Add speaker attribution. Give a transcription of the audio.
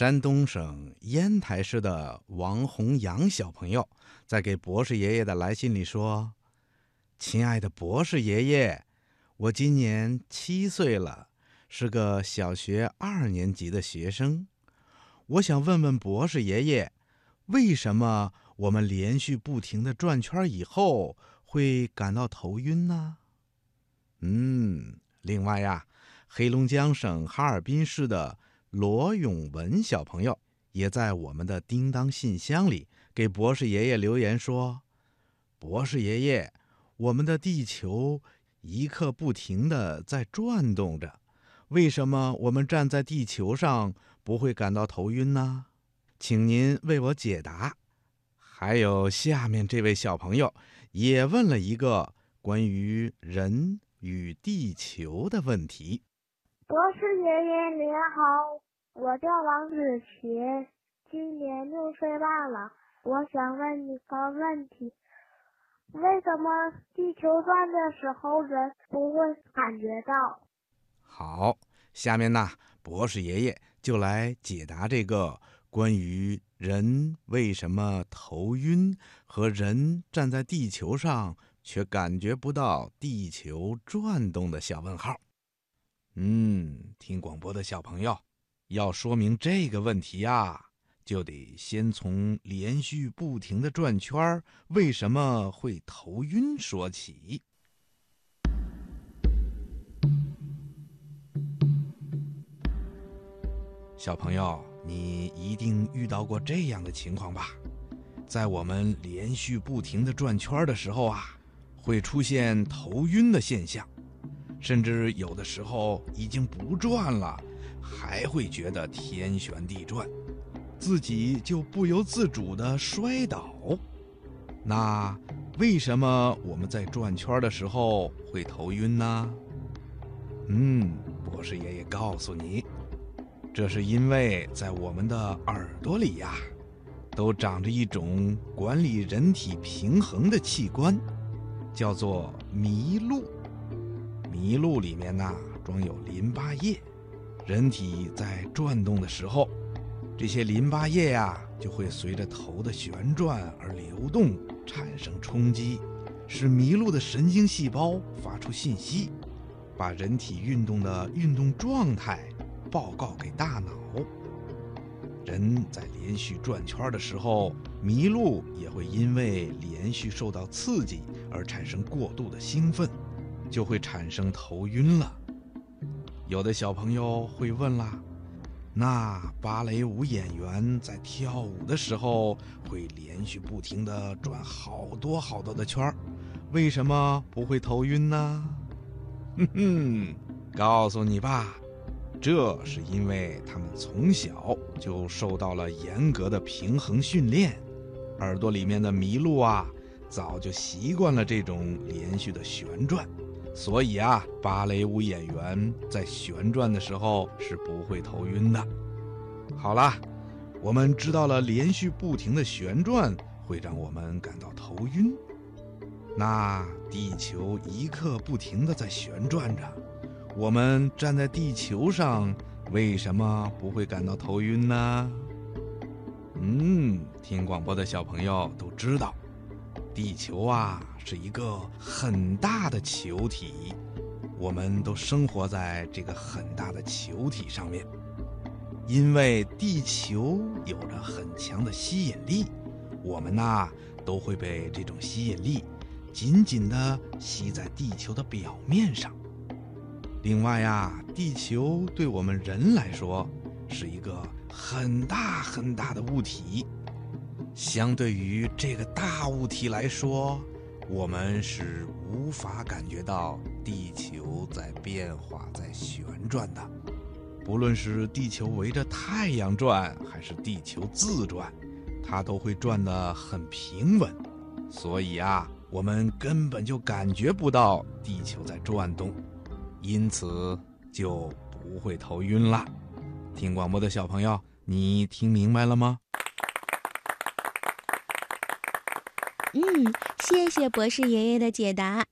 Speaker 1: 山东省烟台市的王洪阳小朋友在给博士爷爷的来信里说：“亲爱的博士爷爷，我今年七岁了，是个小学二年级的学生。我想问问博士爷爷，为什么我们连续不停的转圈以后会感到头晕呢？”嗯，另外呀，黑龙江省哈尔滨市的。罗永文小朋友也在我们的叮当信箱里给博士爷爷留言说：“博士爷爷，我们的地球一刻不停的在转动着，为什么我们站在地球上不会感到头晕呢？请您为我解答。”还有下面这位小朋友也问了一个关于人与地球的问题。
Speaker 2: 博士爷爷您好，我叫王子琪，今年六岁半了。我想问你个问题：为什么地球转的时候人不会感觉到？
Speaker 1: 好，下面呢，博士爷爷就来解答这个关于人为什么头晕和人站在地球上却感觉不到地球转动的小问号。嗯，听广播的小朋友，要说明这个问题呀，就得先从连续不停的转圈为什么会头晕说起。小朋友，你一定遇到过这样的情况吧？在我们连续不停的转圈的时候啊，会出现头晕的现象。甚至有的时候已经不转了，还会觉得天旋地转，自己就不由自主地摔倒。那为什么我们在转圈的时候会头晕呢？嗯，博士爷爷告诉你，这是因为在我们的耳朵里呀，都长着一种管理人体平衡的器官，叫做麋鹿。麋鹿里面呢装有淋巴液，人体在转动的时候，这些淋巴液呀就会随着头的旋转而流动，产生冲击，使麋鹿的神经细胞发出信息，把人体运动的运动状态报告给大脑。人在连续转圈的时候，麋鹿也会因为连续受到刺激而产生过度的兴奋。就会产生头晕了。有的小朋友会问啦：那芭蕾舞演员在跳舞的时候会连续不停地转好多好多的圈儿，为什么不会头晕呢？哼哼，告诉你吧，这是因为他们从小就受到了严格的平衡训练，耳朵里面的麋鹿啊，早就习惯了这种连续的旋转。所以啊，芭蕾舞演员在旋转的时候是不会头晕的。好了，我们知道了连续不停的旋转会让我们感到头晕。那地球一刻不停的在旋转着，我们站在地球上为什么不会感到头晕呢？嗯，听广播的小朋友都知道。地球啊，是一个很大的球体，我们都生活在这个很大的球体上面。因为地球有着很强的吸引力，我们呐都会被这种吸引力紧紧地吸在地球的表面上。另外呀，地球对我们人来说是一个很大很大的物体。相对于这个大物体来说，我们是无法感觉到地球在变化、在旋转的。不论是地球围着太阳转，还是地球自转，它都会转得很平稳。所以啊，我们根本就感觉不到地球在转动，因此就不会头晕了。听广播的小朋友，你听明白了吗？
Speaker 3: 谢谢博士爷爷的解答。